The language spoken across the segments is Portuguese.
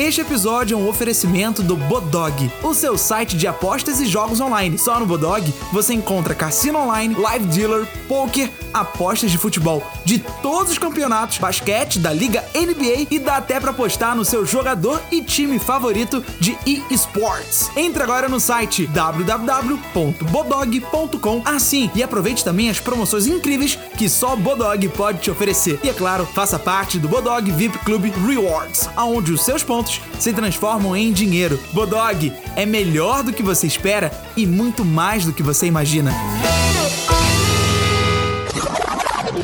Este episódio é um oferecimento do Bodog, o seu site de apostas e jogos online. Só no Bodog você encontra cassino online, live dealer, poker, apostas de futebol de todos os campeonatos, basquete, da liga NBA e dá até para apostar no seu jogador e time favorito de eSports. Entre agora no site www.bodog.com assim e aproveite também as promoções incríveis que só Bodog pode te oferecer. E é claro, faça parte do Bodog VIP Club Rewards, onde os seus pontos se transformam em dinheiro. Bodog é melhor do que você espera e muito mais do que você imagina.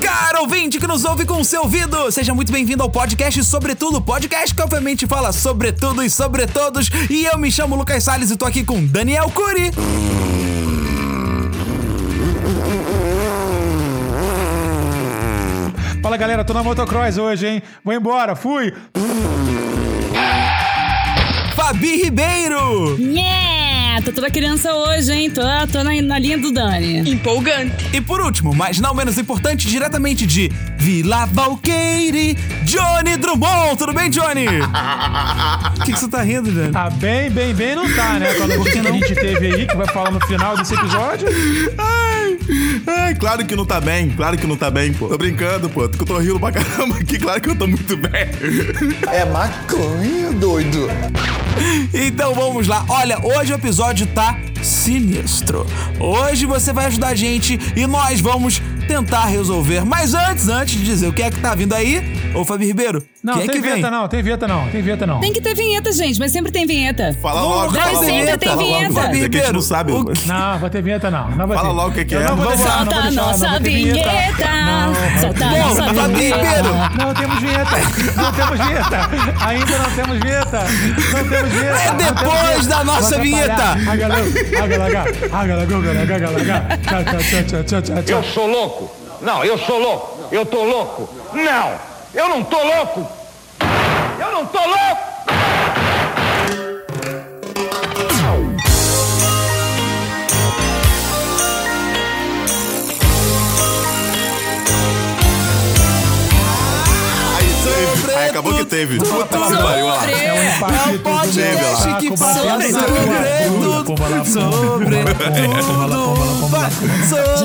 Cara ouvinte que nos ouve com o seu ouvido, seja muito bem-vindo ao podcast Sobretudo, podcast que obviamente fala sobre tudo e sobre todos. E eu me chamo Lucas Salles e tô aqui com Daniel Cury. Fala galera, tô na motocross hoje, hein? Vou embora, fui! Fabi Ribeiro! Yeah! Tô toda criança hoje, hein? Tô, tô na, na linha do Dani. Empolgante. E por último, mas não menos importante, diretamente de Vila Valqueire, Johnny Drummond. Tudo bem, Johnny? O que, que você tá rindo, Johnny? Tá bem, bem, bem não tá, né? Quando a gente, que a gente teve aí, que vai falar no final desse episódio. Ai, claro que não tá bem, claro que não tá bem, pô. Tô brincando, pô. Eu tô rindo pra caramba aqui, claro que eu tô muito bem. É maconha, doido. Então vamos lá. Olha, hoje o episódio tá sinistro. Hoje você vai ajudar a gente e nós vamos tentar resolver. Mas antes, antes de dizer o que é que tá vindo aí, ô Fabi Ribeiro, Não, quem é tem que vem? vinheta não, tem vinheta não, tem vinheta não. Tem que ter vinheta, gente, mas sempre tem vinheta. Fala Vamos logo, fala sempre logo. tem fala logo, vinheta. Fabi, é que a gente não sabe. O. Não, vai ter vinheta não. não vai Fala ter. logo o que que Eu é. Não vou Vamos deixar, Solta não vou a deixar, nossa não vinheta. Não, Solta a Bom, nossa Fabi vinheta. Ribeiro. Não temos vinheta! Não temos vinheta! Ainda não temos vinheta! Não temos vinheta! É não depois vinheta. da nossa vinheta. Eu sou louco? Não, eu sou louco. Eu tô louco. Não, eu não tô louco. Eu não tô louco. Aí, acabou que teve. Puta que pariu, olha lá. É um É empate um de tudo. podcast que sobre tudo, sobre tudo, sobre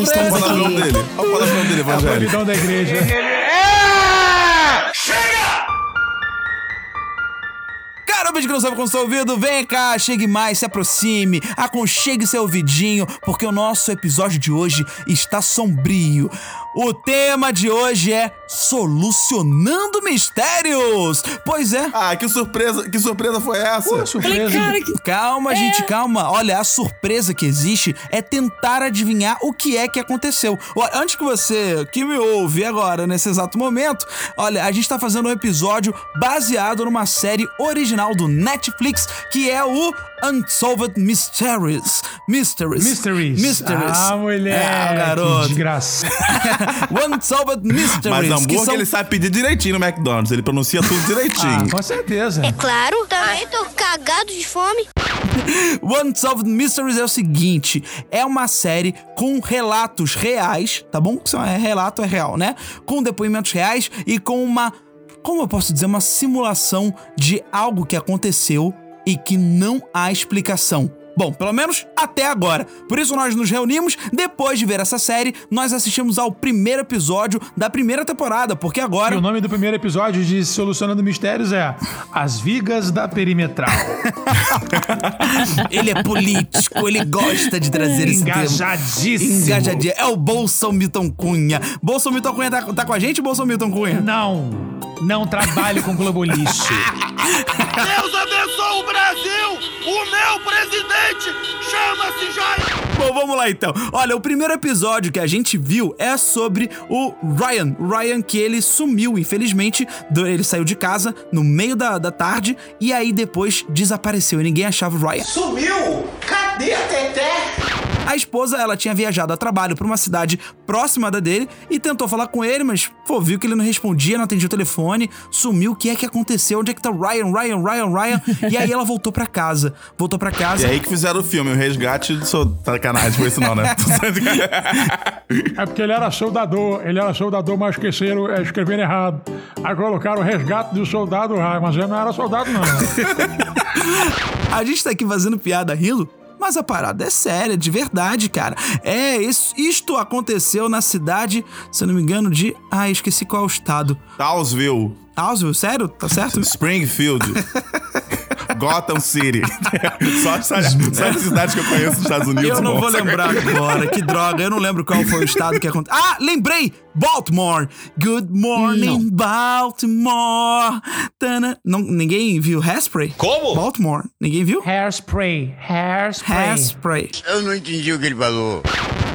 estamos Olha o palavrão aqui. dele. Olha o palavrão dele, É a Evangelho. da igreja. Vídeo que não sabe com seu ouvido, vem cá, chegue mais, se aproxime, aconchegue seu ouvidinho, porque o nosso episódio de hoje está sombrio. O tema de hoje é Solucionando Mistérios. Pois é. Ah, que surpresa, que surpresa foi essa? Pô, Falei, surpresa. cara, que... Calma, gente, calma. Olha, a surpresa que existe é tentar adivinhar o que é que aconteceu. Antes que você que me ouve agora, nesse exato momento, olha, a gente tá fazendo um episódio baseado numa série original do Netflix que é o Unsolved Mysteries. Mysteries. Mysteries. Mysteries. Ah, mulher. É, garoto. Que desgraça. Unsolved Mysteries. Mas que hambúrguer são... ele sabe pedir direitinho no McDonald's. Ele pronuncia tudo direitinho. Ah, com certeza. Claro, também tô cagado de fome. Unsolved Mysteries é o seguinte: é uma série com relatos reais, tá bom? Isso é relato, é real, né? Com depoimentos reais e com uma. Como eu posso dizer? Uma simulação de algo que aconteceu e que não há explicação. Bom, pelo menos até agora. Por isso nós nos reunimos, depois de ver essa série, nós assistimos ao primeiro episódio da primeira temporada, porque E agora o nome do primeiro episódio de Solucionando Mistérios é As Vigas da Perimetral. ele é político, ele gosta de trazer esse. Engajadíssimo. Engajadinho. É o Bolson Milton Cunha. Bolson Milton Cunha tá, tá com a gente, Bolson Milton Cunha? Não, não trabalho com globolice. Deus abençoe o Brasil. O meu presidente chama-se Jair. Bom, vamos lá então. Olha, o primeiro episódio que a gente viu é sobre o Ryan. O Ryan que ele sumiu, infelizmente. Ele saiu de casa no meio da, da tarde e aí depois desapareceu e ninguém achava o Ryan. Sumiu? Cadê a Teté? A esposa, ela tinha viajado a trabalho pra uma cidade próxima da dele e tentou falar com ele, mas, pô, viu que ele não respondia, não atendia o telefone, sumiu. O que é que aconteceu? Onde é que tá o Ryan, Ryan, Ryan, Ryan? E aí ela voltou pra casa. Voltou pra E casa. aí que fizeram o filme, o resgate do seu sacanagem, foi isso não, né? É porque ele era soldador, ele era soldador, mas esqueceram, é, escreveram errado. Aí colocaram o resgate do soldado Ryan, mas ele não era soldado, não. A gente tá aqui fazendo piada, rindo, mas a parada é séria, de verdade, cara. É, isso, isto aconteceu na cidade, se eu não me engano, de. Ah, esqueci qual é o estado. Townsville, Ausville, sério? Tá certo? Springfield, Gotham City. Só as, só as cidades que eu conheço nos Estados Unidos. Eu não vou lembrar agora, que droga, eu não lembro qual foi o estado que aconteceu. Ah, lembrei! Baltimore! Good morning, Baltimore! Tana. Não, ninguém viu Hairspray? Como? Baltimore. Ninguém viu? Hairspray, hairspray. Hairspray. Eu não entendi o que ele falou.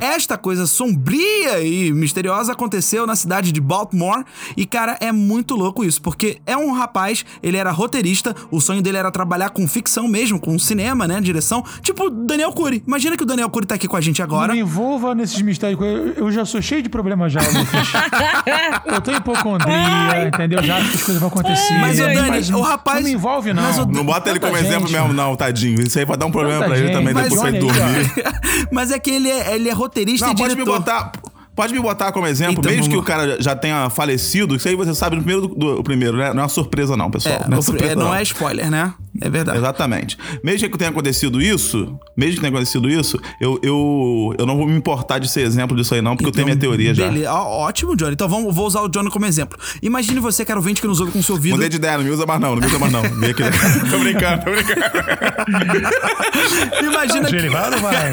Esta coisa sombria e misteriosa aconteceu na cidade de Baltimore e, cara, é muito louco isso, porque é um rapaz, ele era roteirista, o sonho dele era trabalhar com ficção mesmo, com cinema, né, direção, tipo Daniel Cury. Imagina que o Daniel Cury tá aqui com a gente Não agora. me envolva nesses mistérios. Eu, eu já sou cheio de problemas já, Lucas. eu tenho hipocondria, entendeu? Já acho que as coisas vão acontecer. Mas, ô, Dani, Mas o rapaz- Não me envolve, não. Mas o- Não bota ele como exemplo gente. mesmo, não, tadinho. Isso aí vai dar um problema Tanta pra ele gente. também Mas depois ele aí, dormir. Mas é que ele é, ele é roteirista Não, e pode diretor. me botar. Pode me botar como exemplo, Então, mesmo que vamos o cara já tenha falecido, isso aí você sabe no primeiro, do, do- primeiro, né? Não é uma surpresa, não, pessoal. É, não, o- surpresa, é, não é spoiler, né? É verdade. Exatamente. Mesmo que tenha acontecido isso, mesmo que tenha acontecido isso, eu, eu, eu não vou me importar de ser exemplo disso aí, não, porque eu tenho minha teoria já. Beleza. Ó, ótimo, Johnny. Então vamos, vou usar o Johnny como exemplo. Imagine você, cara ouvinte, que nos ouve com seu ouvido. Mudei de ideia, não me usa mais não, não me usa mais não. Vem aqui. tô brincando, tô brincando. Imagina que... Ele vai ou não vai?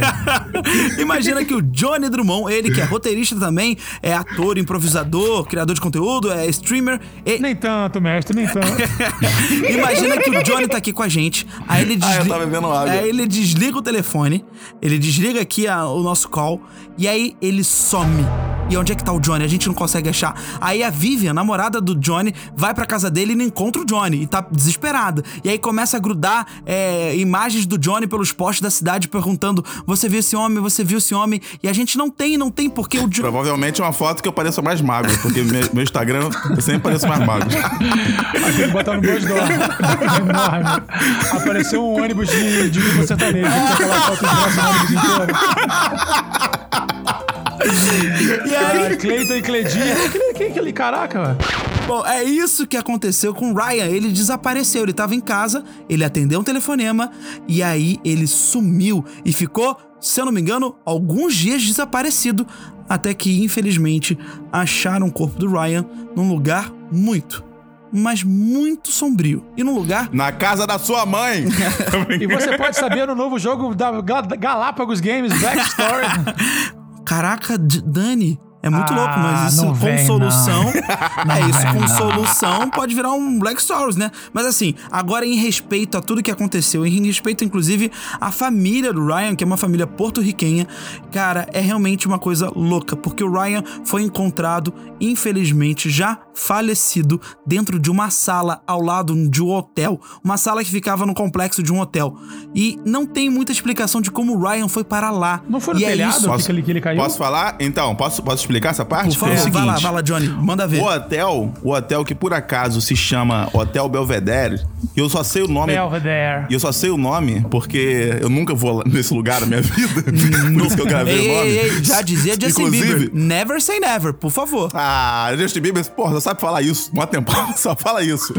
Imagina que o Johnny Drummond, ele que é roteirista também, é ator, improvisador, criador de conteúdo, é streamer. e- Nem tanto, mestre, nem tanto. Imagina que o Johnny tá aqui com a gente. Aí ele Ah, eu desliga. tava bebendo água. Aí ele desliga o telefone, ele desliga aqui a- o nosso call, e aí ele some. E onde é que tá o Johnny? A gente não consegue achar. Aí a Vivian, namorada do Johnny, vai pra casa dele e não encontra o Johnny. E tá desesperada. E aí começa a grudar é, imagens do Johnny pelos postes da cidade, perguntando: Você viu esse homem? Você viu esse homem? E a gente não tem, não tem porque o Johnny. Provavelmente é uma foto que eu pareço mais magro, porque meu, meu Instagram eu sempre pareço mais magro. Tem que botar no Buzz Enorme. Apareceu um ônibus de, de sertanejo. Aquela foto de ônibus inteiro. E aí, Cleiton e Cledinha. Quem, quem é aquele caraca, velho? Bom, é isso que aconteceu com o Ryan. Ele desapareceu. Ele tava em casa, ele atendeu um telefonema e aí ele sumiu e ficou, se eu não me engano, alguns dias desaparecido. Até que, infelizmente, acharam o corpo do Ryan num lugar muito, mas muito sombrio. E num lugar. Na casa da sua mãe. E você pode saber no novo jogo da Ga- Galápagos Games Black Story. Caraca, Dani. É muito Ah, louco, mas isso com vem, solução. não. é Não isso, vem, com não. solução pode virar um Black Stories, né? Mas assim, agora em respeito a tudo que aconteceu, em respeito inclusive à família do Ryan, que é uma família porto-riquenha, cara, é realmente uma coisa louca, porque o Ryan foi encontrado, infelizmente, já falecido dentro de uma sala ao lado de um hotel, uma sala que ficava no complexo de um hotel. E não tem muita explicação de como o Ryan foi para lá. Não foi no e é telhado? isso. Posso- que ele- que ele caiu? Posso falar? Então, posso, posso explicar essa parte? Por favor, é o seguinte, vai lá, vai lá, Johnny, manda ver. O hotel, o hotel que por acaso se chama Hotel Belvedere, e eu só sei o nome. Belvedere. E eu só sei o nome porque eu nunca vou nesse lugar na minha vida. por isso que eu gravei Ei, o nome. ei, ei, já dizia Justin Inclusive, Bieber. Never say never, por favor. Ah, Justin Bieber, porra, só sabe falar isso. Mó tempo, só fala isso.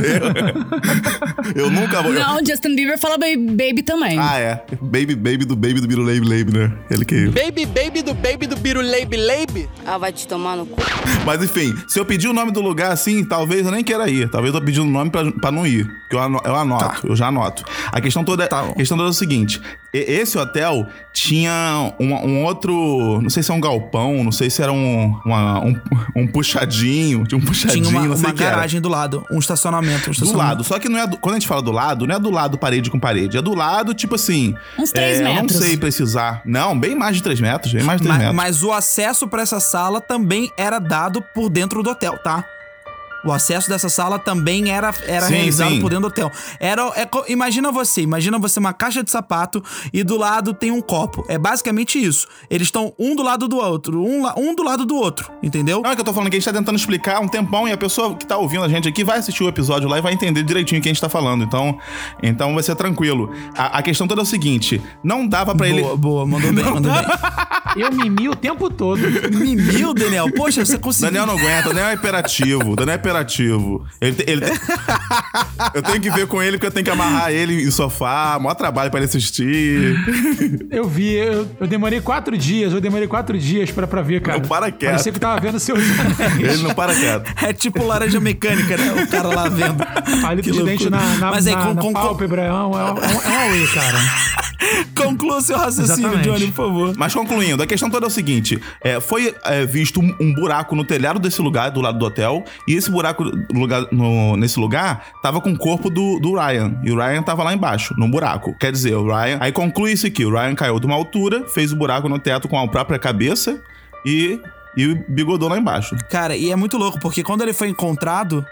Eu, eu nunca vou. Não, Justin Bieber fala baby, baby também. Ah, é. Baby, baby do baby do Biru Leib, né? Ele que. Baby, baby do baby do Biru Leib Leib. Ah, vai te tomar no cu. Mas enfim, se eu pedir o nome do lugar assim, talvez eu nem queira ir. Talvez eu tô pedindo o nome pra, pra não ir. Porque eu, eu anoto, eu já anoto. A questão toda, Tá bom. a questão toda é o seguinte: esse hotel tinha um, um outro. Não sei se é um galpão, não sei se era um, uma- um, um puxadinho. Tinha um puxadinho, Tinha uma, não sei uma o que era. garagem do lado, um estacionamento. Um Do estacionamento. lado, só que não é do- quando a gente fala do lado, não é do lado parede com parede, é do lado, tipo assim. Uns três é, Eu não metros. sei precisar. Não, bem mais de 3 metros, bem mais de 3 Ma- metros. Mas, o acesso pra essa sala também era dado por dentro do hotel, tá? O acesso dessa sala também era, era Sim, realizado sim. por dentro do hotel. Era, é imagina você, imagina você uma caixa de sapato e do lado tem um copo. É basicamente isso. Eles estão um do lado do outro, um, um do lado do outro, entendeu? Não é que eu tô falando que a gente tá tentando explicar um tempão e a pessoa que tá ouvindo a gente aqui vai assistir o episódio lá e vai entender direitinho o que a gente tá falando. Então, então vai ser tranquilo. A, a questão toda é o seguinte: não dava pra ele. Boa, boa, mandou bem, mandou bem. Eu mimi o tempo todo. Mimil, Daniel. Poxa, você conseguiu. Daniel não aguenta, Daniel é hiperativo, Daniel é Ele, te- ele te- Eu tenho que ver com ele porque eu tenho que amarrar ele em sofá, maior trabalho pra ele assistir. Eu vi, eu, eu demorei quatro dias, eu demorei quatro dias pra, pra ver, cara. Não para quieto. Parecia que tava vendo seus anéis. Ele não para quieto. É tipo laranja mecânica, né? O cara lá vendo. Palito Que de dente loucura. na, na, Mas aí, na, com, na com, pálpebra, é um, é um, é um cara. conclua seu raciocínio, Exatamente. Johnny, por favor. Mas concluindo, a questão toda é o seguinte: é, foi é, visto um, um buraco no telhado desse lugar, do lado do hotel, e esse buraco no lugar, no- nesse lugar tava com o corpo do, do Ryan. E o Ryan tava lá embaixo, num buraco. Quer dizer, o Ryan. Aí conclui isso aqui: o Ryan caiu de uma altura, fez o buraco no teto com a própria cabeça e, e bigodou lá embaixo. Cara, e é muito louco, porque quando ele foi encontrado,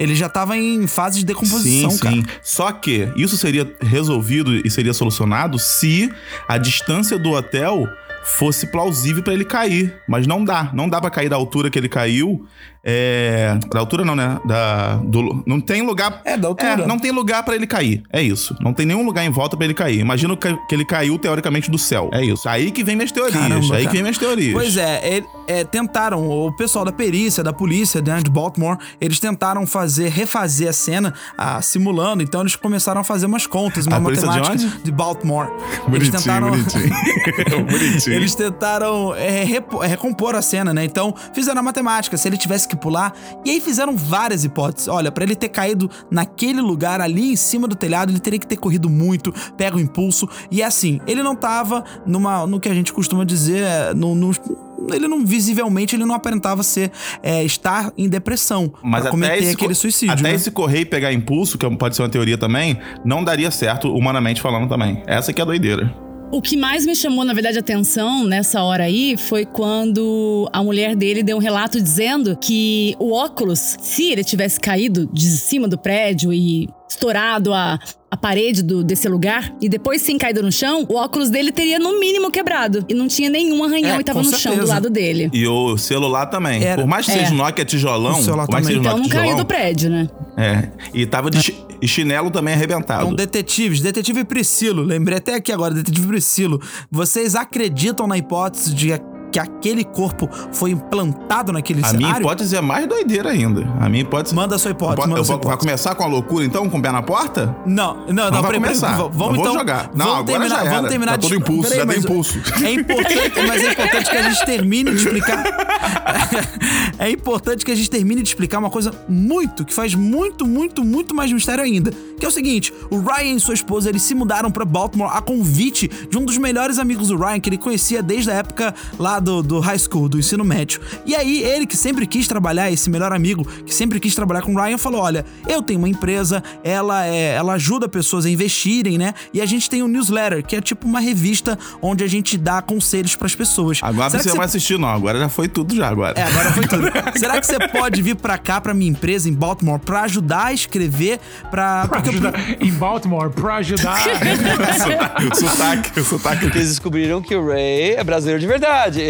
ele já tava em fase de decomposição, sim, cara. sim. Só que isso seria resolvido e seria solucionado se a distância do hotel fosse plausível pra ele cair. Mas não dá. Não dá pra cair da altura que ele caiu. É... Da altura não, né? Da... Do... Não tem lugar... É, da altura. É, não tem lugar pra ele cair. É isso. Não tem nenhum lugar em volta pra ele cair. Imagina que que ele caiu, teoricamente, do céu. É isso. Aí que vem minhas teorias. Caramba, Aí cara. que vem minhas teorias. Pois é, ele- é, tentaram, o pessoal da perícia, da polícia né, de Baltimore, eles tentaram fazer, refazer a cena, ah, simulando, então eles começaram a fazer umas contas, uma A de matemática onde? de Baltimore. eles Bonitinho, tentaram. bonitinho. bonitinho. Eles tentaram é, é, recompor a cena, né? Então, fizeram a matemática, se ele tivesse que pular. E aí fizeram várias hipóteses. Olha, pra ele ter caído naquele lugar ali em cima do telhado, ele teria que ter corrido muito, pega o impulso. E assim, ele não tava numa, no que a gente costuma dizer, é, no, no- ele não, visivelmente, ele não aparentava ser, é, estar em depressão Mas pra cometer esse, aquele suicídio, Até né? esse correr e pegar impulso, que pode ser uma teoria também, não daria certo, humanamente falando também. Essa que é a doideira. O que mais me chamou, na verdade, atenção nessa hora aí foi quando a mulher dele deu um relato dizendo que o óculos, se ele tivesse caído de cima do prédio e estourado a, a parede do, desse lugar e depois sim caído no chão, o óculos dele teria no mínimo quebrado. E não tinha nenhum arranhão É, e tava no chão do certeza. lado dele. E o celular também. Era- Por mais que É. seja Nokia tijolão, O celular por mais que seja Então não Nokia caiu tijolão, do prédio, né? É. E tava de chi- e chinelo também arrebentado. Então, detetives, detetive Priscilo, lembrei até aqui agora, detetive Priscilo, vocês acreditam na hipótese de que aquele corpo foi implantado naquele a minha cenário? hipótese é mais doideira ainda. A minha hipótese. Manda a sua hipótese, Eu manda a sua vou- vai hipótese. começar com a loucura então, com o pé na porta? Não, não, não, vai peraí, peraí, começar. vamos Não então, jogar. Não, vamos agora terminar, já era. vamos terminar Tá de todo impulso, Peraí, já mas impulso. É importante, mas é importante que a gente termine de explicar. é importante que a gente termine de explicar uma coisa muito que faz muito, muito, muito mais mistério ainda, que é o seguinte: o Ryan e sua esposa eles se mudaram pra Baltimore a convite de um dos melhores amigos do Ryan que ele conhecia desde a época lá do, do high school, do ensino médio. E aí ele que sempre quis trabalhar, esse melhor amigo que sempre quis trabalhar com o Ryan, falou: olha, eu tenho uma empresa, ela é, ela ajuda pessoas a investirem, né? E a gente tem um newsletter que é tipo uma revista onde a gente dá conselhos pras pessoas. Agora Será você não vai assistir, não. Agora já foi tudo já agora. é, agora foi tudo. Será que você pode vir pra cá, pra minha empresa em Baltimore, pra ajudar a escrever, pra. Pra porque eu- ajudar, em Baltimore, pra ajudar. sotaque, o sotaque. Eles descobriram que o Ray é brasileiro de verdade.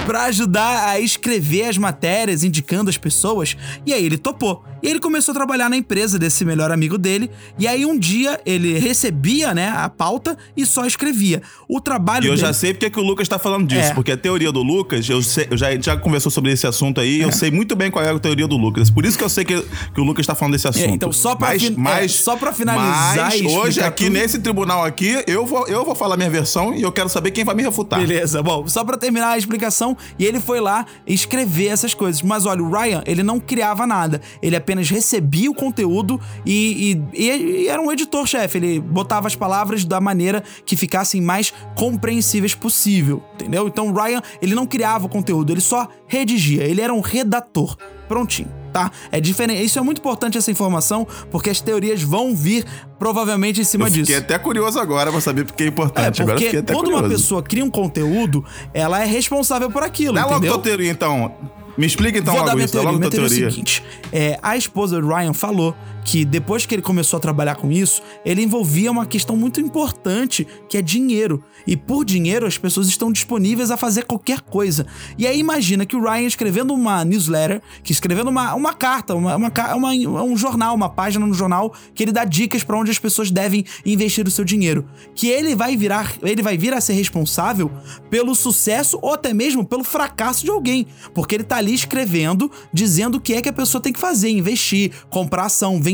pra ajudar a escrever as matérias, indicando as pessoas. E aí ele topou. E ele começou a trabalhar na empresa desse melhor amigo dele. E aí um dia ele recebia, né, a pauta e só escrevia. O trabalho E eu dele... já sei porque que o Lucas tá falando disso. É. Porque a teoria do Lucas, eu, sei- eu já, já conversou sobre esse assunto aí, eu sei muito bem qual é a teoria do Lucas. Por isso que eu sei que, que o Lucas tá falando desse assunto. então, só pra mas, fin- é, mas, só pra finalizar Mas hoje, aqui tudo- nesse tribunal aqui, eu vou, eu vou falar minha versão e eu quero saber quem vai me refutar. Beleza, bom, só pra terminar a explicação, e ele foi lá escrever essas coisas. Mas olha, o Ryan, ele não criava nada. Ele apenas recebia o conteúdo e, e- e- e era um editor-chefe. Ele botava as palavras da maneira que ficassem mais compreensíveis possível, entendeu? Então o Ryan, ele não criava o conteúdo, ele só redigia. Ele era um redator. Prontinho, tá? É diferente. Isso é muito importante essa informação, porque as teorias vão vir provavelmente em cima Eu disso. fiquei até curioso agora pra saber porque é importante. É, agora porque fiquei até quando curioso. uma pessoa cria um conteúdo, ela é responsável por aquilo, Dá logo entendeu? tua teoria, então. Me explica então Vou dar logo minha isso, teoria. logo Minha teoria é o seguinte: é, a esposa do Ryan falou que depois que ele começou a trabalhar com isso, ele envolvia uma questão muito importante, que é dinheiro. E por dinheiro as pessoas estão disponíveis a fazer qualquer coisa. E aí imagina que o Ryan escrevendo uma newsletter, que escrevendo uma, uma carta, uma, uma, uma- um jornal, uma página no jornal, que ele dá dicas para onde as pessoas devem investir o seu dinheiro. Que ele vai virar, ele vai vir a ser responsável pelo sucesso ou até mesmo pelo fracasso de alguém. Porque ele tá ali escrevendo, dizendo o que é que a pessoa tem que fazer, investir, comprar ação, vender.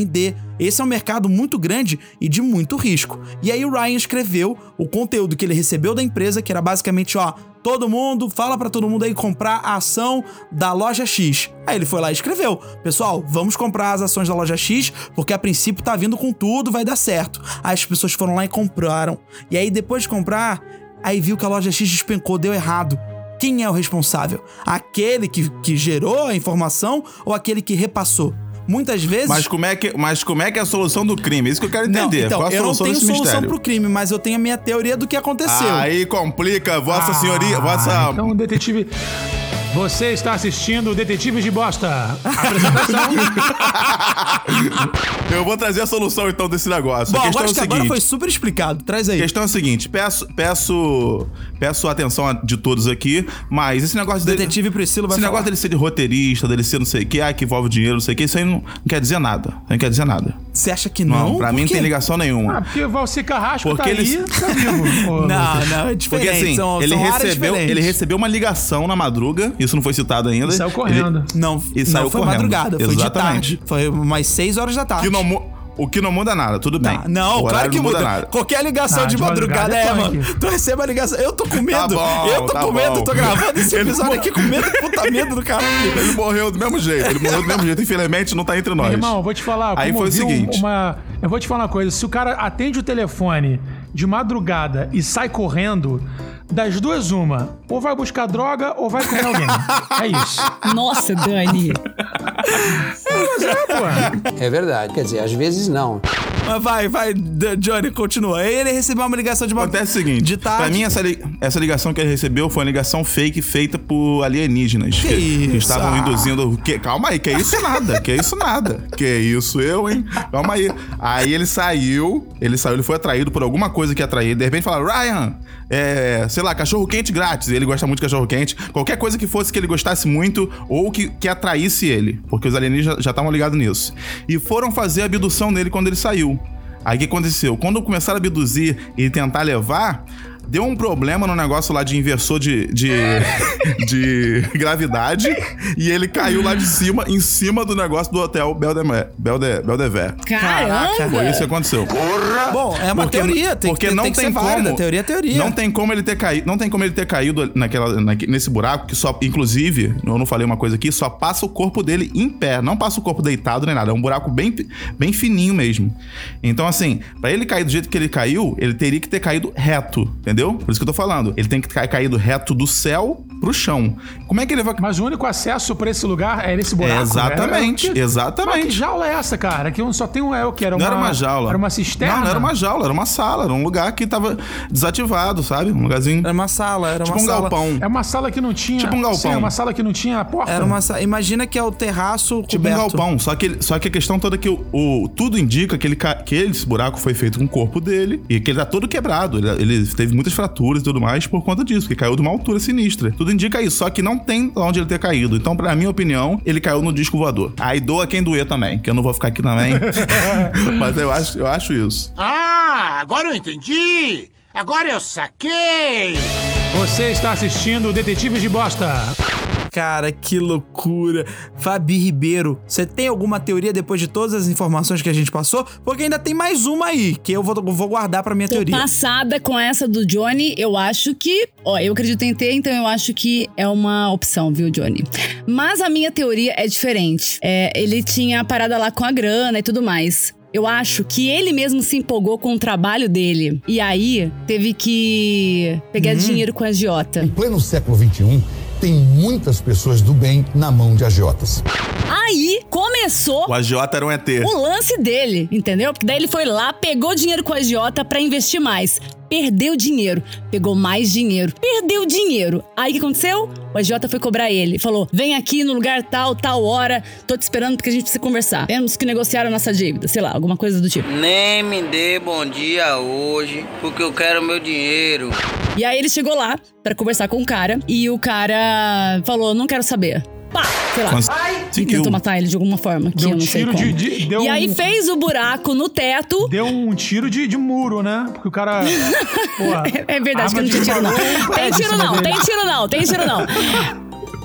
Esse é um mercado muito grande e de muito risco. E aí o Ryan escreveu o conteúdo que ele recebeu da empresa, que era basicamente, ó, todo mundo, fala pra todo mundo aí comprar a ação da loja X. Aí ele foi lá e escreveu: "Pessoal, vamos comprar as ações da loja X, porque a princípio tá vindo com tudo, vai dar certo". Aí as pessoas foram lá e compraram. E aí depois de comprar, aí viu que a loja X despencou, deu errado. Quem é o responsável? Aquele que, que gerou a informação ou aquele que repassou? Muitas vezes. Mas como, é que, mas como é que é a solução do crime? Isso que eu quero não, entender. então, Qual a eu não tenho solução mistério? pro crime, mas eu tenho a minha teoria do que aconteceu. Aí complica, vossa senhoria, vossa... Então, detetive. Você está assistindo Detetives de Bosta. Apresentação. Eu vou trazer a solução então desse negócio. Bom, a questão é o acho que agora seguinte. foi super explicado. Traz A aí. questão é a seguinte, peço, peço, peço a atenção de todos aqui, mas esse negócio dele, Detetive Priscila vai esse negócio falar. dele ser de roteirista, dele ser não sei o que, ah, que envolve dinheiro, não sei o que, isso aí não, não quer dizer nada. Não quer dizer nada. Você acha que não? Não, pra mim não tem ligação nenhuma. Ah, porque o Valci Carrasco Porque tá ele- aí, tá vivo. Pô, Não, não, é Porque diferente. assim, são, ele são recebeu, ele recebeu uma ligação na madruga, isso não foi citado ainda. E saiu correndo. Ele- Não, E não saiu foi correndo. madrugada, foi de Exatamente. tarde. Foi umas 6 horas da tarde. que não o que não muda nada, tudo bem. Tá, não, o claro que não muda, muda. nada. Qualquer ligação Ah, de de madrugada, madrugada é é, mano. Tu recebe a ligação. Eu tô com medo. bom, eu tô tá com medo. bom. Tô gravando esse Ele episódio aqui com medo, puta medo do caralho. Ele morreu do mesmo jeito, ele morreu do mesmo jeito. Infelizmente, não tá entre nós. Irmão, vou te falar. Aí como foi o seguinte. Uma, eu vou te falar uma coisa. Se o cara atende o telefone de madrugada e sai correndo, das duas, uma. Ou vai buscar droga ou vai comer alguém. É isso. Nossa, Dani. Mas é, pô. É verdade. Quer dizer, às vezes não. Mas vai, vai, Johnny, continua. Ele recebeu uma ligação de madrugada. Acontece o seguinte, De tarde. pra mim essa, li- essa ligação que ele recebeu foi uma ligação fake feita por alienígenas. Que, isso? estavam Ah. induzindo... Que, calma aí, que é isso nada, que é isso nada. Que é isso eu, hein? Calma aí. Aí ele saiu, ele saiu, ele foi atraído por alguma coisa que atraiu. De repente fala, Ryan, é, sei lá, cachorro quente grátis. Ele gosta muito de cachorro quente. Qualquer coisa que fosse que ele gostasse muito ou que, que atraísse ele. Porque os alienígenas já estavam ligados nisso. E foram fazer a abdução dele quando ele saiu. Aí o que aconteceu? Quando começaram a abduzir e tentar levar, deu um problema no negócio lá de inversor de, de, de gravidade e ele caiu lá de cima, em cima do negócio do hotel Beldemer, Belde, Beldever. Caramba! Foi isso que aconteceu. Bom, é uma Porque- teoria. Tem porque que, não tem que tem válida. como. Teoria é teoria. Não tem como ele ter caído, não tem como ele ter caído naquela, naque- nesse buraco que só, inclusive, eu não falei uma coisa aqui, só passa o corpo dele em pé, não passa o corpo deitado nem nada, é um buraco bem, bem fininho mesmo. Então assim, pra ele cair do jeito que ele caiu, ele teria que ter caído reto, entendeu? Por isso que eu tô falando. Ele tem que ter caído reto do céu pro chão. Como é que ele vai Mas o único acesso pra esse lugar é nesse buraco. Exatamente, né? Que- exatamente. Mas que jaula é essa, cara? Que só tem um é o que? Era uma, Não era uma jaula. Era uma cisterna? Não, não era uma jaula, era uma sala, era um lugar que tava desativado, sabe? Um lugarzinho. Era uma sala, era tipo uma um sala. galpão. É uma sala que não tinha. Tipo um galpão. Sim, é uma sala que não tinha porta. Era uma sala. Imagina que é o terraço Tipo um coberto. galpão, só que, ele- só que a questão toda é que o, o- tudo indica que, ele, ca- que esse buraco foi feito com o corpo dele e que ele tá todo quebrado. Ele, ele teve muitas fraturas e tudo mais por conta disso, que caiu de uma altura sinistra. Tudo indica isso, só que não tem onde ele ter caído. Então, pra minha opinião, ele caiu no disco voador. Aí doa quem doer também, que eu não vou ficar aqui também. Mas eu acho, eu acho isso. Ah, agora eu entendi! Agora eu saquei! Você está assistindo Detetives de Bosta. Cara, que loucura. Fabi Ribeiro, você tem alguma teoria depois de todas as informações que a gente passou? Porque ainda tem mais uma aí, que eu vou, vou guardar pra minha Tô teoria. passada com essa do Johnny. Eu acho que. Ó, eu acredito em ter, então eu acho que é uma opção, viu, Johnny? Mas a minha teoria é diferente. É, ele tinha a parada lá com a grana e tudo mais. Eu acho que ele mesmo se empolgou com o trabalho dele. E aí teve que pegar dinheiro com a agiota. Em pleno século XXI, tem muitas pessoas do bem na mão de agiotas. Aí, O agiota era um ET. o lance dele, entendeu? Porque daí ele foi lá, pegou dinheiro com a agiota pra investir mais. Perdeu dinheiro. Pegou mais dinheiro. Perdeu dinheiro. Aí o que aconteceu? O agiota foi cobrar ele. Falou: vem aqui no lugar tal, tal hora. Tô te esperando porque a gente precisa conversar. Temos que negociar a nossa dívida. Sei lá, alguma coisa do tipo. Nem me dê bom dia hoje, porque eu quero meu dinheiro. E aí ele chegou lá pra conversar com o cara. E o cara falou: não quero saber. Pá, sei lá. Conseguiu. Tentou matar ele de alguma forma, que Deu eu um não sei como. de- de- deu e aí um- fez o buraco no teto. Deu um tiro de, de muro, né? Porque o cara. Porra, É verdade que não tinha tiro, não. Tem tiro, não. Tem tiro, não. Tem tiro, não.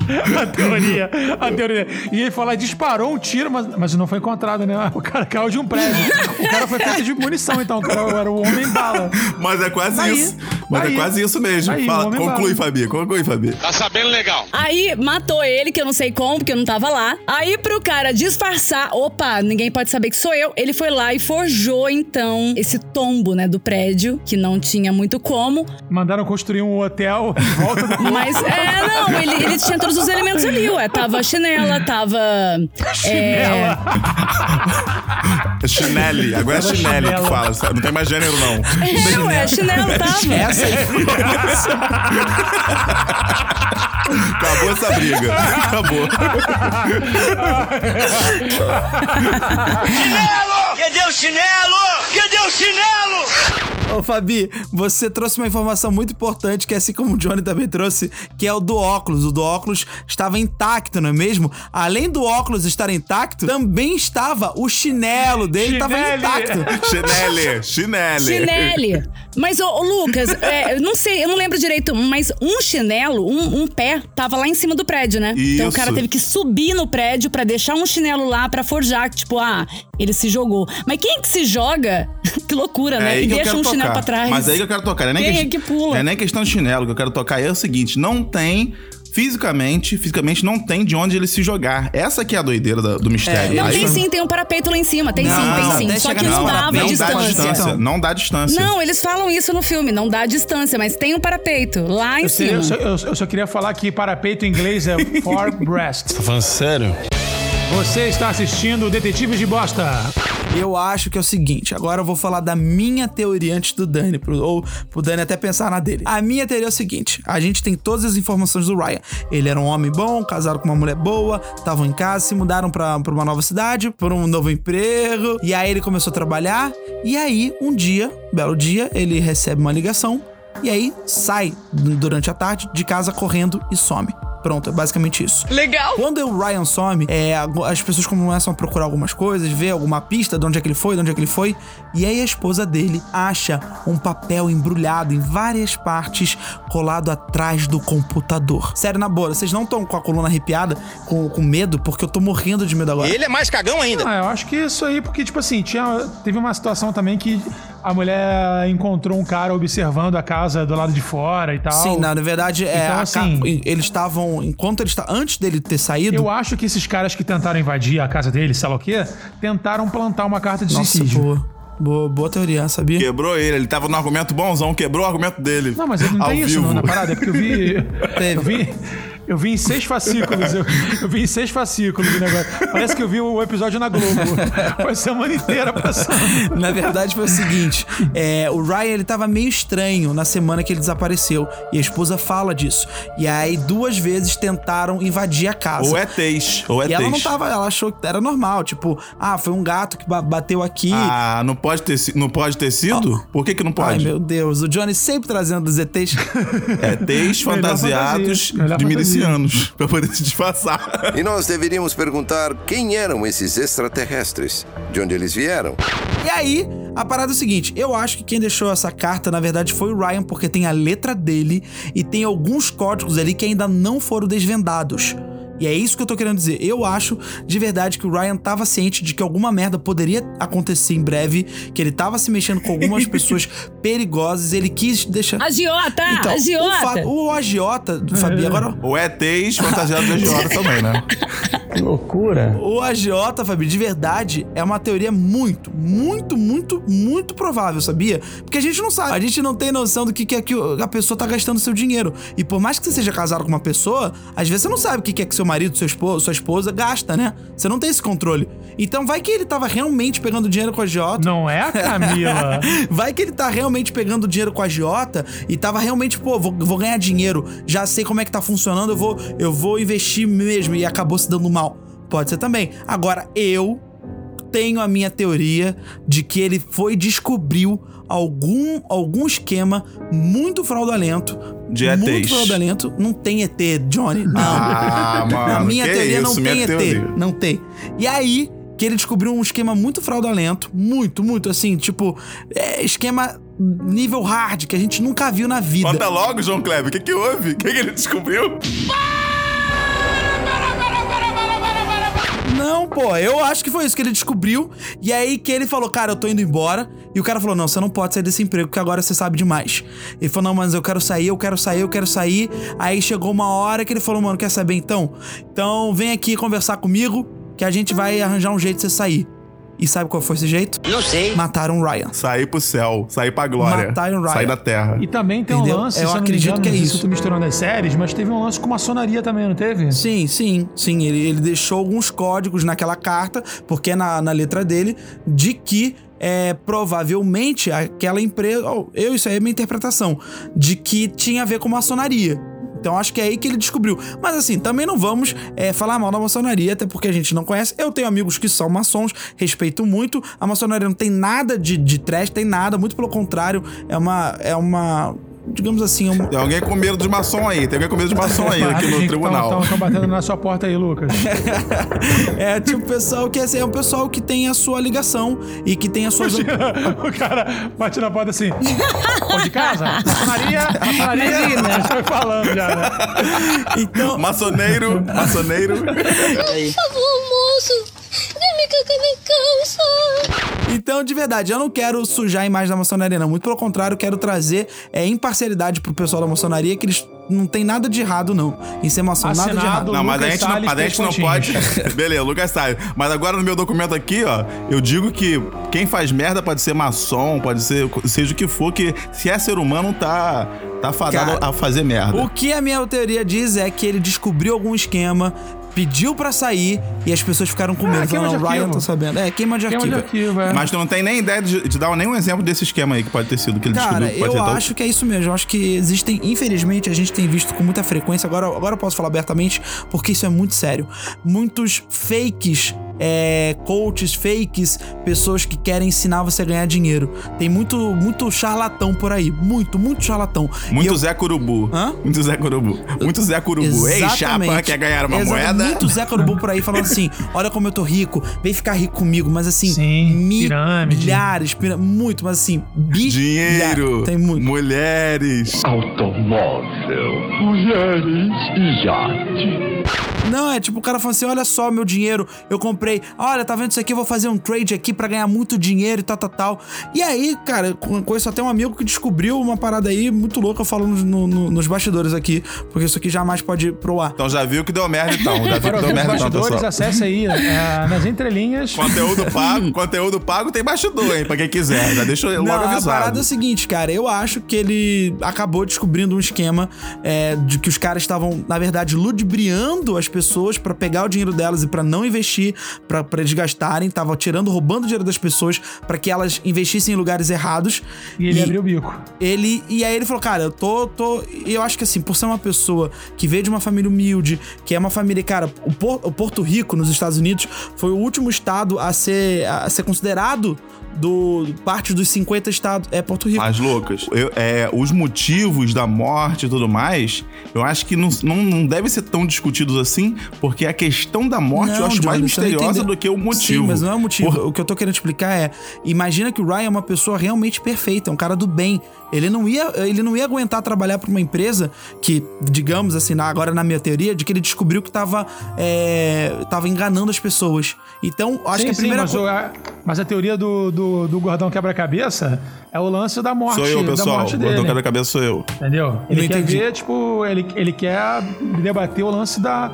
A teoria, a teoria. E ele falou, disparou um tiro, mas, mas não foi encontrado, né? O cara caiu de um prédio. O cara foi feito de munição, então. O cara era o homem bala. Mas é quase Aí, isso. Mas aí. é quase isso mesmo. Aí, Fala, conclui, bala. Fabi. Conclui, Fabi. Tá sabendo legal. Aí matou ele, que eu não sei como, porque eu não tava lá. Aí pro cara disfarçar, opa, ninguém pode saber que sou eu. Ele foi lá e forjou, então, esse tombo, né, do prédio, que não tinha muito como. Mandaram construir um hotel em volta do Mas, é, não, ele, ele tinha todos os elementos ali, ué. Tava chinela, tava. É, É chinele. Agora é chinele que chinelo. fala. sabe? Não tem mais gênero, não. é, ué, chinelo tava. Essa aí foi Acabou essa briga. Acabou. Cadê o chinelo? Cadê o chinelo? Ô, Fabi, você trouxe uma informação muito importante, que assim como o Johnny também trouxe, que é o do óculos. O do óculos estava intacto, não é mesmo? Além do óculos estar intacto, também estava o chinelo dele, estava intacto. Chinele. Chinele. Chinele. Mas, ô, ô, Lucas, é, eu não sei, eu não lembro direito, mas um chinelo, um, um pé, tava lá em cima do prédio, né? Então o Isso. cara teve que subir no prédio pra deixar um chinelo lá pra forjar, que, tipo, ah, ele se jogou. Mas quem que se joga? que loucura, É né? aí E deixa um chinelo tocar. pra trás. Mas é aí que eu quero tocar. Não é nem, Quem é quest- que pula? não é nem questão de chinelo. Que eu quero tocar é o seguinte: não tem. Fisicamente, fisicamente não tem de onde ele se jogar. Essa que é a doideira do mistério. Não, Aí- tem sim, tem um parapeito lá em cima, tem Não, sim, tem sim. Só que nesse não dava não distância. dá distância. Então. Não dá distância. Não, eles falam isso no filme, não dá distância, mas tem um parapeito lá em Eu, sei- cima. eu só, eu- só queria falar que parapeito em inglês é fore breast. Tá falando sério? Você está assistindo Detetives de Bosta. Eu acho que é o seguinte, agora eu vou falar da minha teoria antes do Dani, pro- ou pro Dani até pensar na dele. A minha teoria é o seguinte: a gente tem todas as informações do Ryan. Ele era um homem bom, casado com uma mulher boa, estavam em casa, se mudaram pra, pra uma nova cidade, por um novo emprego, e aí ele começou a trabalhar, e aí, um dia, belo dia, ele recebe uma ligação, e aí sai durante a tarde de casa correndo e some. Pronto, é basicamente isso. Legal! Quando o Ryan some, é, as pessoas começam a procurar algumas coisas, ver alguma pista de onde é que ele foi, de onde é que ele foi. E aí a esposa dele acha um papel embrulhado em várias partes, colado atrás do computador. Sério, na boa, vocês não estão com a coluna arrepiada, com, com medo, porque eu tô morrendo de medo agora. Ele é mais cagão ainda. Ah, eu acho que isso aí, porque, tipo assim, tinha, teve uma situação também que a mulher encontrou um cara observando a casa do lado de fora e tal. Sim, na verdade, é, Então, a ca- assim- eles estavam. Enquanto ele está. Antes dele ter saído. Eu acho que esses caras que tentaram invadir a casa dele, sei lá o quê, tentaram plantar uma carta de Nossa, suicídio. boa. Boa, boa teoria, sabia? Quebrou ele, ele tava no argumento bonzão, quebrou o argumento dele. Não, mas ele não tem isso vivo. não, na parada, é porque eu vi. Teve. eu vi. Eu vi em seis fascículos. Eu, eu vi em seis fascículos o negócio. Parece que eu vi o episódio na Globo. Foi a semana inteira passando. Na verdade, foi o seguinte: é, o Ryan ele tava meio estranho na semana que ele desapareceu. E a esposa fala disso. E aí, duas vezes tentaram invadir a casa. Ou é ETs. Ou E ela não tava, ela achou que era normal. Tipo, ah, foi um gato que ba- bateu aqui. Ah, não pode ter, não pode ter sido? Por que que não Ai, pode? meu Deus, o Johnny sempre trazendo os ETs. ETs Melhor fantasiados fantasia, de fantasia. Milicianos. Pra poder se disfarçar. E nós deveríamos perguntar quem eram esses extraterrestres, de onde eles vieram. E aí, a parada é o seguinte: eu acho que quem deixou essa carta, na verdade, foi o Ryan, porque tem a letra dele e tem alguns códigos ali que ainda não foram desvendados. E é isso que eu tô querendo dizer. Eu acho de verdade que o Ryan tava ciente de que alguma merda poderia acontecer em breve, que ele tava se mexendo com algumas pessoas perigosas, ele quis deixar. Agiota! Então, agiota! O, fa- o agiota, Fabi, agora. Ou ETs fantasiados de agiota também, né? Que loucura. O agiota, Fabi, de verdade, é uma teoria muito, muito, muito, muito provável, sabia? Porque a gente não sabe. A gente não tem noção do que, que é que a pessoa tá gastando seu dinheiro. E por mais que você seja casado com uma pessoa, às vezes você não sabe o que, que é que seu marido, seu esposo, sua esposa gasta, né? Você não tem esse controle. Então vai que ele tava realmente pegando dinheiro com a agiota. Não é, Camila? vai que ele tá realmente pegando dinheiro com a agiota e tava realmente, pô, vou, vou ganhar dinheiro, já sei como é que tá funcionando, eu vou, eu vou investir mesmo e acabou se dando mal. Pode ser também. Agora, eu tenho a minha teoria de que ele foi descobriu algum algum esquema muito fraudulento. De muito ETs. fraudulento. Não tem ET, Johnny. Não. Ah, mano, a minha que teoria não isso, tem minha ET. teoria. Não tem. E aí que ele descobriu um esquema muito fraudulento, muito, muito assim, tipo, é, esquema nível hard que a gente nunca viu na vida. Conta logo, João Kleber. O que, que houve? O que, que ele descobriu? Não, pô, eu acho que foi isso que ele descobriu. E aí que ele falou, cara, eu tô indo embora. E o cara falou, não, você não pode sair desse emprego, porque agora você sabe demais. Ele falou, não, mas eu quero sair, eu quero sair, eu quero sair. Aí chegou uma hora que ele falou, mano, quer saber então? Então vem aqui conversar comigo, que a gente vai arranjar um jeito de você sair. E sabe qual foi esse jeito? Não sei. Mataram o Ryan. Sair pro céu, sair pra glória. Mataram o Ryan. Sair da terra. E também tem Entendeu? um lance, Eu se eu não me acredito engano, que é não sei isso. se eu tô misturando as séries, mas teve um lance com maçonaria também, não teve? Sim, sim, sim. Ele, ele deixou alguns códigos naquela carta, porque é na, na letra dele, de que é, provavelmente aquela empresa. oh, eu, isso aí é minha interpretação. De que tinha a ver com maçonaria. Então acho que é aí que ele descobriu. Mas assim, também não vamos é, falar mal da maçonaria, até porque a gente não conhece. Eu tenho amigos que são maçons, respeito muito. A maçonaria não tem nada de, de trash, tem nada, muito pelo contrário. É uma. É uma. Digamos assim, é uma, Tem alguém com medo de maçom aí. Tem alguém com medo de maçom aí aqui no tribunal. Estão batendo na sua porta aí, Lucas. É tipo pessoal que assim, é um pessoal que tem a sua ligação e que tem as suas. o cara bate na porta assim. Pô de casa? Maçonaria? Maçonaria? Imagina. Já foi falando já, né? Então, Maçoneiro, maçoneiro. Por favor, moço. Dê-me. Então, de verdade, eu não quero sujar a imagem da maçonaria, não. Muito pelo contrário, eu quero trazer é, imparcialidade pro pessoal da maçonaria, que eles não tem nada de errado, não. Em ser maçom, nada de Assinado. errado. Não, mas a gente não, mas a gente não pode. Beleza, Lucas Salles. Mas agora no meu documento aqui, ó, eu digo que quem faz merda pode ser maçom, pode ser seja o que for, que se é ser humano, tá, tá fadado Cara, a fazer merda. O que a minha teoria diz é que ele descobriu algum esquema, pediu pra sair e as pessoas ficaram com Ah, medo. de não, Ryan tá sabendo. É, queima de Queima de arquivo. é. Mas tu não tem nem ideia de, de dar nenhum exemplo desse esquema aí que pode ter sido que ele Cara, descobriu. eu acho que é isso mesmo. Eu acho que existem, infelizmente, a gente tem visto com muita frequência. Agora, agora eu posso falar abertamente, porque isso é muito sério. Muitos fakes, é, coaches, fakes, pessoas que querem ensinar você a ganhar dinheiro. Tem muito, muito charlatão por aí. Muito, muito charlatão. Muito eu- Zé Curubu. Hã? Muito Zé Curubu. Muito Zé Curubu. Ei, chapa, Exatamente. quer ganhar uma Exato. moeda? Muito Zé Corubu por aí falando assim: olha como eu tô rico, vem ficar rico comigo, mas assim, Sim, pirâmide. milhares, muito, mas assim, bilhares. Dinheiro, Tem muito. mulheres. Automóvel, mulheres e iate. Não, é tipo o cara falando assim: olha só meu dinheiro, eu comprei, olha, tá vendo isso aqui? Eu vou fazer um trade aqui pra ganhar muito dinheiro e tal, tal, tal. E aí, cara, com- conheço até um amigo que descobriu uma parada aí muito louca, eu falo nos, no- no- nos bastidores aqui, porque isso aqui jamais pode ir pro ar. Então já viu que deu merda então. Já viu Para que deu merda então, bastidores, pessoal. acesse aí é, nas entrelinhas. Conteúdo pago, conteúdo pago tem bastidor, hein? Pra quem quiser. Já deixa eu logo Não, a avisado. parada é o seguinte, cara. Eu acho que ele acabou descobrindo um esquema é, de que os caras estavam, na verdade, ludibriando as pessoas pra pegar o dinheiro delas e pra não investir, pra eles gastarem. Tava tirando, roubando o dinheiro das pessoas pra que elas investissem em lugares errados. E ele abriu o bico. Ele, e aí ele falou, cara, eu tô, tô. e Eu acho que assim, por ser uma pessoa que veio de uma família humilde, que é uma família, cara, o Porto Rico, nos Estados Unidos, foi o último estado a ser, a ser considerado do parte dos 50 estados. É Porto Rico. Mas, Lucas, eu- é, os motivos da morte e tudo mais, eu acho que não, não, não deve ser tão discutidos assim, porque a questão da morte eu acho mais não misteriosa do que o motivo. Sim, mas não é o motivo. Por- O que eu tô querendo explicar é: imagina que o Ryan é uma pessoa realmente perfeita, é um cara do bem. Ele não ia, ele não ia aguentar trabalhar pra uma empresa que, digamos assim, na- agora na minha teoria, de que ele descobriu que tava, é, tava enganando as pessoas. Então, acho sim, que a sim, primeira mas, o- a, mas a teoria do, do, do gordão quebra-cabeça é o lance da morte. Sou eu, da pessoal. O gordão quebra-cabeça sou eu. Entendeu? Ele Não quer entendi. ver, tipo, ele, ele quer debater o lance da,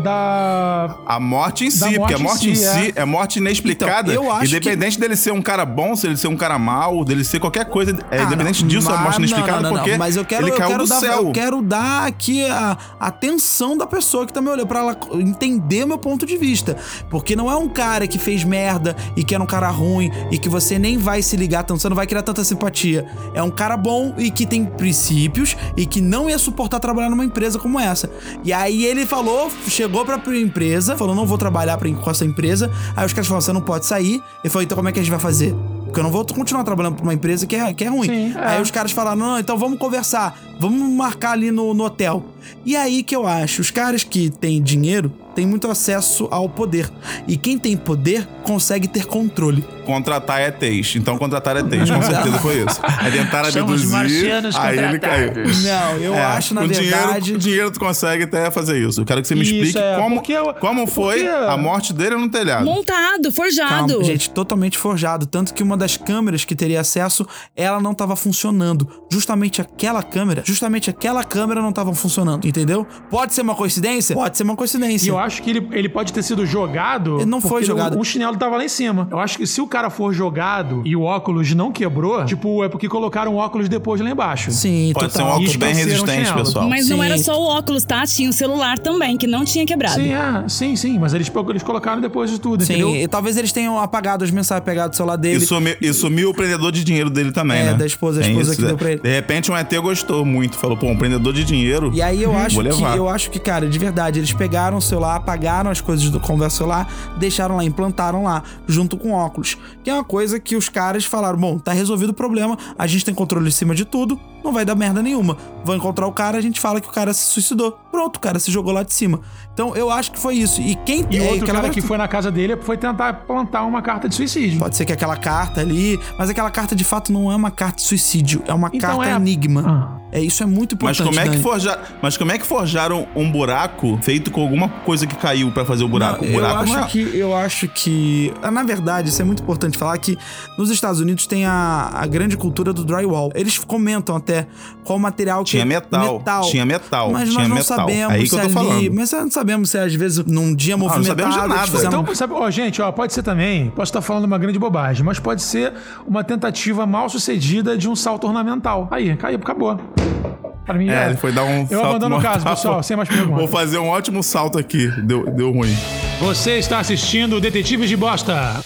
da. A morte em si, porque a morte morte em em si, si é, morte inexplicada. Então, eu acho independente dele ser um cara bom, se ele ser um cara mau, dele ser qualquer coisa, é, Ah, independente não, disso, a mas- morte inexplicada, não, não, não, porque mas eu quero, ele eu caiu quero do dar, céu. Eu quero dar aqui a atenção da pessoa que tá me olhando, pra ela entender meu ponto de vista. Porque não é um cara que fez merda e que era um cara ruim e que você nem vai se ligar tanto, você não vai criar tanta simpatia. É um cara bom e que tem princípios e que não ia suportar trabalhar numa empresa como essa. E aí ele falou, chegou pra empresa, falou: não vou trabalhar pra, com essa empresa. Aí os caras falaram: você não pode sair. Ele falou: então como é que a gente vai fazer? Porque eu não vou continuar trabalhando pra uma empresa que é, que é ruim. Sim, é. Aí os caras falaram: não, então vamos conversar, vamos marcar ali no, no hotel. E aí que eu acho, os caras que têm dinheiro têm muito acesso ao poder. E quem tem poder consegue ter controle. Contratar ETs. Então contratar ETs, com certeza foi isso. Somos deduzir, marcianos aí ele caiu. Não, eu É, acho, na com verdade. Dinheiro, com dinheiro tu consegue até fazer isso. Eu quero que você me Isso, explique é, como, eu- como foi porque- a morte dele no telhado. Montado, forjado. Calma, gente, totalmente forjado. Tanto que uma das câmeras que teria acesso, ela não tava funcionando. Justamente aquela câmera, justamente aquela câmera não tava funcionando, entendeu? Pode ser uma coincidência? Pode ser uma coincidência. E eu acho que ele, ele pode ter sido jogado. Ele não foi jogado. O, o chinelo tava lá em cima. Eu acho que se o cara for jogado e o óculos não quebrou, tipo, é porque colocaram o óculos depois lá embaixo. Sim, Pode ser um total. óculos bem resistente, chinelo. pessoal. Mas não Sim. era só o óculos, tá? Tinha o celular também, que não tinha quebrado. Sim, é, sim, sim. Mas eles, eles colocaram depois de tudo, Sim, entendeu? e talvez eles tenham apagado as mensagens, pegado o celular dele. E sumiu, e sumiu o prendedor de dinheiro dele também, É, né? da esposa, a Tem esposa isso, que deu né? pra ele. De repente um ET gostou muito. Falou, pô, um prendedor de dinheiro. E aí eu acho que eu acho que, cara, de verdade, eles pegaram o celular, apagaram as coisas do conversa celular, deixaram lá, implantaram lá, junto com óculos. Que é uma coisa que os caras falaram: bom, tá resolvido o problema, a gente tem controle em cima de tudo, não vai dar merda nenhuma. Vão encontrar o cara, a gente fala que o cara se suicidou. Pronto, o cara se jogou lá de cima. Então eu acho que foi isso. E quem E é, outro cara que foi na casa dele foi tentar plantar uma carta de suicídio. Pode ser que aquela carta ali, mas aquela carta de fato não é uma carta de suicídio, é uma Então carta é enigma. É isso é muito Mas importante. como, é que Dani. forja... Mas como é que forjaram um buraco feito com alguma coisa que caiu pra fazer o buraco? Não, o buraco eu acho não é- que eu acho que na verdade isso é muito importante falar que nos Estados Unidos tem a, a grande cultura do drywall. Eles comentam até qual material que Tinha metal, tinha metal, Mas tinha nós não metal. sabemos Aí que se eu tô ali, falando. mas não sabemos se às vezes num dia não movimentado sabemos de nada. Então, sabe, ó, gente, ó, pode ser também, posso estar falando uma grande bobagem, mas pode ser uma tentativa mal sucedida de um salto ornamental. Aí, caiu, acabou. Thank you. Pra mim, É, é. ele foi dar um Eu salto abandono o caso, pessoal, sem mais perguntas. Vou fazer um ótimo salto aqui. Deu, deu ruim. Você está assistindo Detetives de Bosta.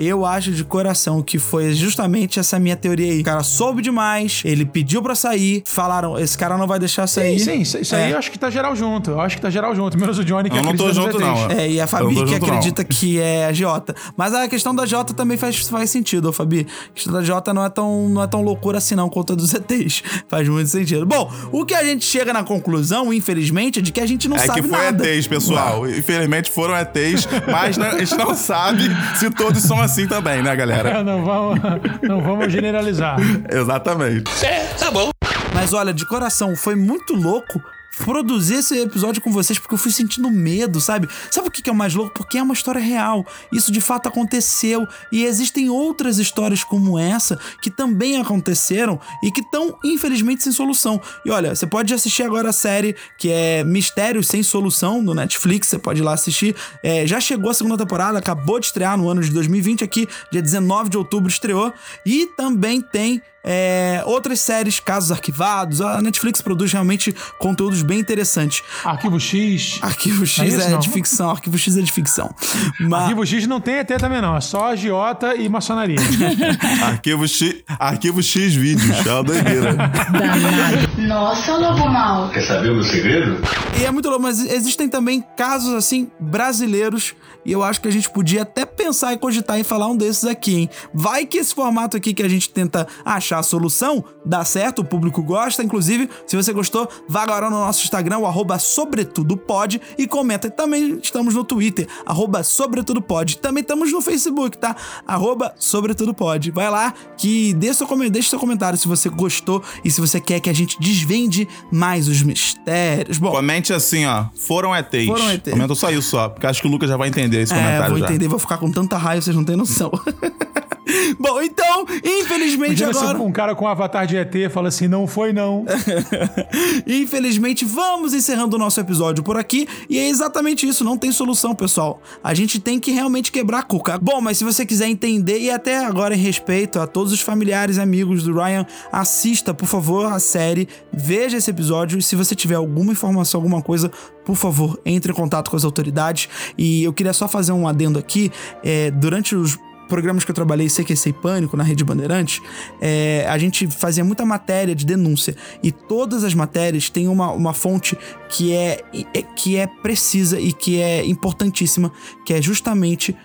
Eu acho de coração que foi justamente essa minha teoria aí. O cara soube demais, ele pediu pra sair, falaram, esse cara não vai deixar sair. Sim, sim, isso, isso aí É. eu acho que tá geral junto. Eu acho que tá geral junto. Menos o Johnny que Eu não tô acredita junto, não. É, e a Fabi que junto, não. acredita que é a Jota. Mas a questão da Jota também faz, faz sentido, ô Fabi. A questão da Jota não é, tão, não é tão loucura assim, não, quanto a dos ETs. Faz muito sentido. Bom, o que a gente chega na conclusão, infelizmente, é de que a gente não é sabe que foi nada. ETs, pessoal. Infelizmente foram ETs, mas né, a gente não sabe se todos são assim também, né, galera? É, não vamos, não vamos generalizar. Exatamente. Mas olha, de coração, foi muito louco produzir esse episódio com vocês porque eu fui sentindo medo, sabe? Sabe o que é o mais louco? Porque é uma história real. Isso de fato aconteceu e existem outras histórias como essa que também aconteceram e que estão infelizmente sem solução. E olha, você pode assistir agora a série que é Mistérios sem Solução no Netflix, você pode ir lá assistir. É, já chegou a segunda temporada, acabou de estrear no ano de 2020 aqui, dia 19 de outubro estreou e também tem é, outras séries, casos arquivados. A Netflix produz realmente conteúdos bem interessantes. Arquivo X. Arquivo X É isso, é, de ficção, Arquivo X é de ficção. Mas, Arquivo X não tem ET também, não. É só agiota e maçonaria. Arquivo X, arquivo X vídeos. É uma doideira. Nossa, lobo mal. Quer saber o meu segredo? e é muito louco, mas existem também casos assim brasileiros e eu acho que a gente podia até pensar e cogitar em falar um desses aqui, hein? Vai que esse formato aqui que a gente tenta achar a solução dá certo, o público gosta. Inclusive, se você gostou, vá agora no nosso Instagram, o arroba sobretudopod e comenta. Também estamos no Twitter, arroba sobretudopod. Também estamos no Facebook, tá? Arroba sobretudopod. Vai lá que deixa seu, seu comentário se você gostou e se você quer que a gente desvende mais os mistérios. Bom, Comente assim, ó. Foram ETs. Foram ETs. Comenta só isso, ó. Porque acho que o Lucas já vai entender esse é, comentário vou já. entender, vou ficar com tanta raiva, vocês não têm noção. Bom, então, infelizmente Imagina se agora. um cara com um avatar de ET fala assim, não foi não. Infelizmente, vamos encerrando o nosso episódio por aqui. E é exatamente isso, não tem solução, pessoal. A gente tem que realmente quebrar a cuca. Bom, mas se você quiser entender, e até agora em respeito a todos os familiares e amigos do Ryan, assista, por favor, a série, veja esse episódio. E se você tiver alguma informação, alguma coisa, por favor, entre em contato com as autoridades. E eu queria só fazer um adendo aqui. É, durante os programas que eu trabalhei, CQC e Pânico, na Rede Bandeirantes, é, a gente fazia muita matéria de denúncia. E todas as matérias têm uma, uma fonte que é, é- que é precisa e que é importantíssima, que é justamente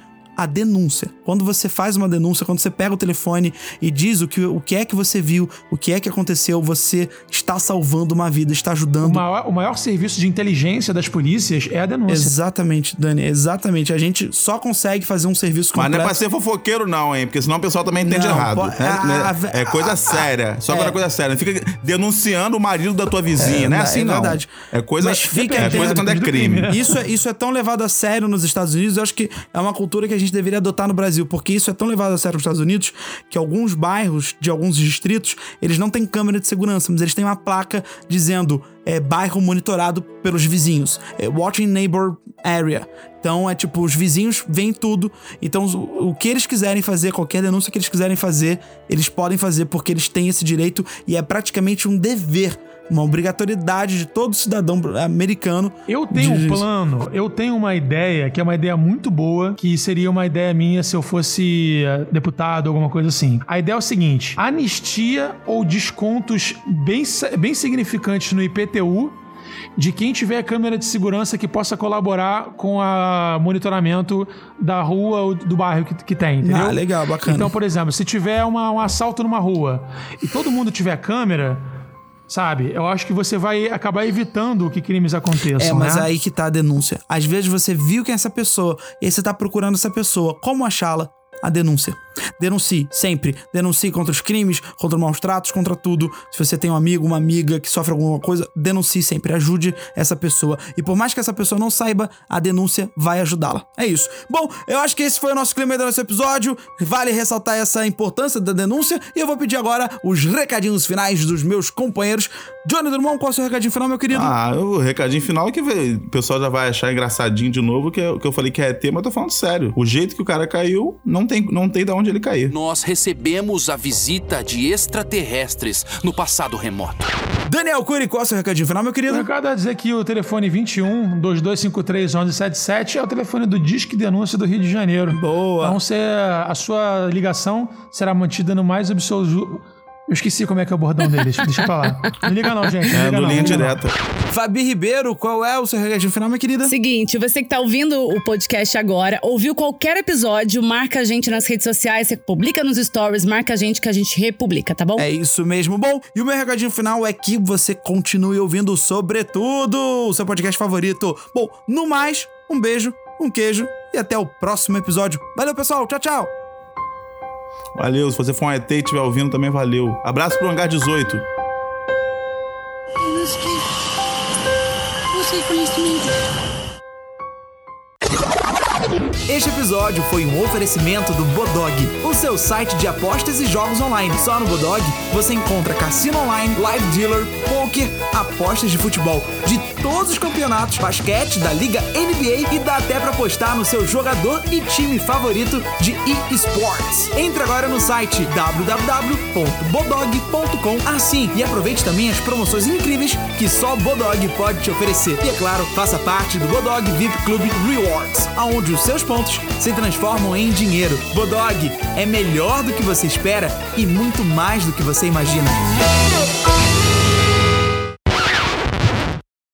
a denúncia. Quando você faz uma denúncia, quando você pega o telefone e diz o que, o que é que você viu, o que é que aconteceu, você está salvando uma vida, está O ajudando. maior, o maior serviço de inteligência das polícias é a denúncia. Exatamente, Dani, exatamente. A gente só consegue fazer um serviço Mas completo. não é pra ser fofoqueiro, não, hein? Porque senão o pessoal também entende Não, errado. po- né? a- a- é coisa a- a- séria. Só é. quando é coisa séria. Não fica denunciando o marido da tua vizinha. é É, assim, é não. verdade. É coisa, Mas fica é coisa atento, quando é do crime. crime, né? Isso é, isso é tão levado a sério nos Estados Unidos, eu acho que é uma cultura que a gente deveria adotar no Brasil, porque isso é tão levado a sério nos Estados Unidos que alguns bairros de alguns distritos, eles não têm câmera de segurança, mas eles têm uma placa dizendo é, bairro monitorado pelos vizinhos, é, watching neighbor area. Então é tipo, os vizinhos veem tudo, então o, o que eles quiserem fazer, qualquer denúncia que eles quiserem fazer, eles podem fazer porque eles têm esse direito e é praticamente um dever uma obrigatoriedade de todo cidadão americano. Eu tenho um plano, eu tenho uma ideia, que é uma ideia muito boa, que seria uma ideia minha se eu fosse eh, deputado, alguma coisa assim. A ideia é o seguinte: anistia ou descontos bem, bem significantes no IPTU de quem tiver câmera de segurança que possa colaborar com o monitoramento da rua ou do bairro que, que tem, entendeu? Ah, legal, bacana. Então, por exemplo, se tiver uma- um assalto numa rua e todo mundo tiver câmera, sabe? Eu acho que você vai acabar evitando que crimes aconteçam. É, mas né? aí que tá a denúncia. Às vezes você viu quem é essa pessoa e aí você tá procurando essa pessoa. Como achá-la? A denúncia. Denuncie, sempre. Denuncie contra os crimes, contra os maus tratos, contra tudo. Se você tem um amigo, uma amiga que sofre alguma coisa, denuncie sempre. Ajude essa pessoa. E por mais que essa pessoa não saiba, a denúncia vai ajudá-la. É isso. Bom, eu acho que esse foi o nosso clima do nosso episódio. Vale ressaltar essa importância da denúncia. E eu vou pedir agora os recadinhos finais dos meus companheiros. Johnny Drummond, qual é o seu recadinho final, meu querido? Ah, o recadinho final é que o pessoal já vai achar engraçadinho de novo que, eu- que eu falei que é mas eu tô falando sério. O jeito que o cara caiu, não tem, não tem de onde ele cair. Nós recebemos a visita de extraterrestres no passado remoto. Daniel Cury, qual é o seu recadinho final, meu O querido? recado é dizer que o telefone 21 2253 1177 é o telefone do Disque Denúncia do Rio de Janeiro. Boa. Então você, a sua ligação será mantida no mais absoluto. Eu esqueci como é que é o bordão deles. Deixa pra lá. Não liga não, gente. Não É, liga no não, linha não. direta. Fabi Ribeiro, qual é o seu recadinho final, minha querida? Seguinte, você que tá ouvindo o podcast agora, ouviu qualquer episódio, marca a gente nas redes sociais, você publica nos stories, marca a gente que a gente republica, tá bom? É isso mesmo. Bom, e o meu recadinho final é que você continue ouvindo Sobretudo, o seu podcast favorito. Bom, no mais, um beijo, um queijo e até o próximo episódio. Valeu, pessoal. Tchau, tchau. Valeu, se você for um ET e estiver ouvindo, também valeu. Abraço pro Hangar 18. Você conhece mim? Este episódio foi um oferecimento do Bodog, o seu site de apostas e jogos online. Só no Bodog você encontra cassino online, live dealer, poker, apostas de futebol de todos os campeonatos, basquete da Liga NBA e dá até pra apostar no seu jogador e time favorito de eSports. Entre agora no site www.bodog.com assim e aproveite também as promoções incríveis que só o Bodog pode te oferecer. E é claro, faça parte do Bodog VIP Club Rewards, aonde os seus pontos se transformam em dinheiro. Bodog é melhor do que você espera e muito mais do que você imagina.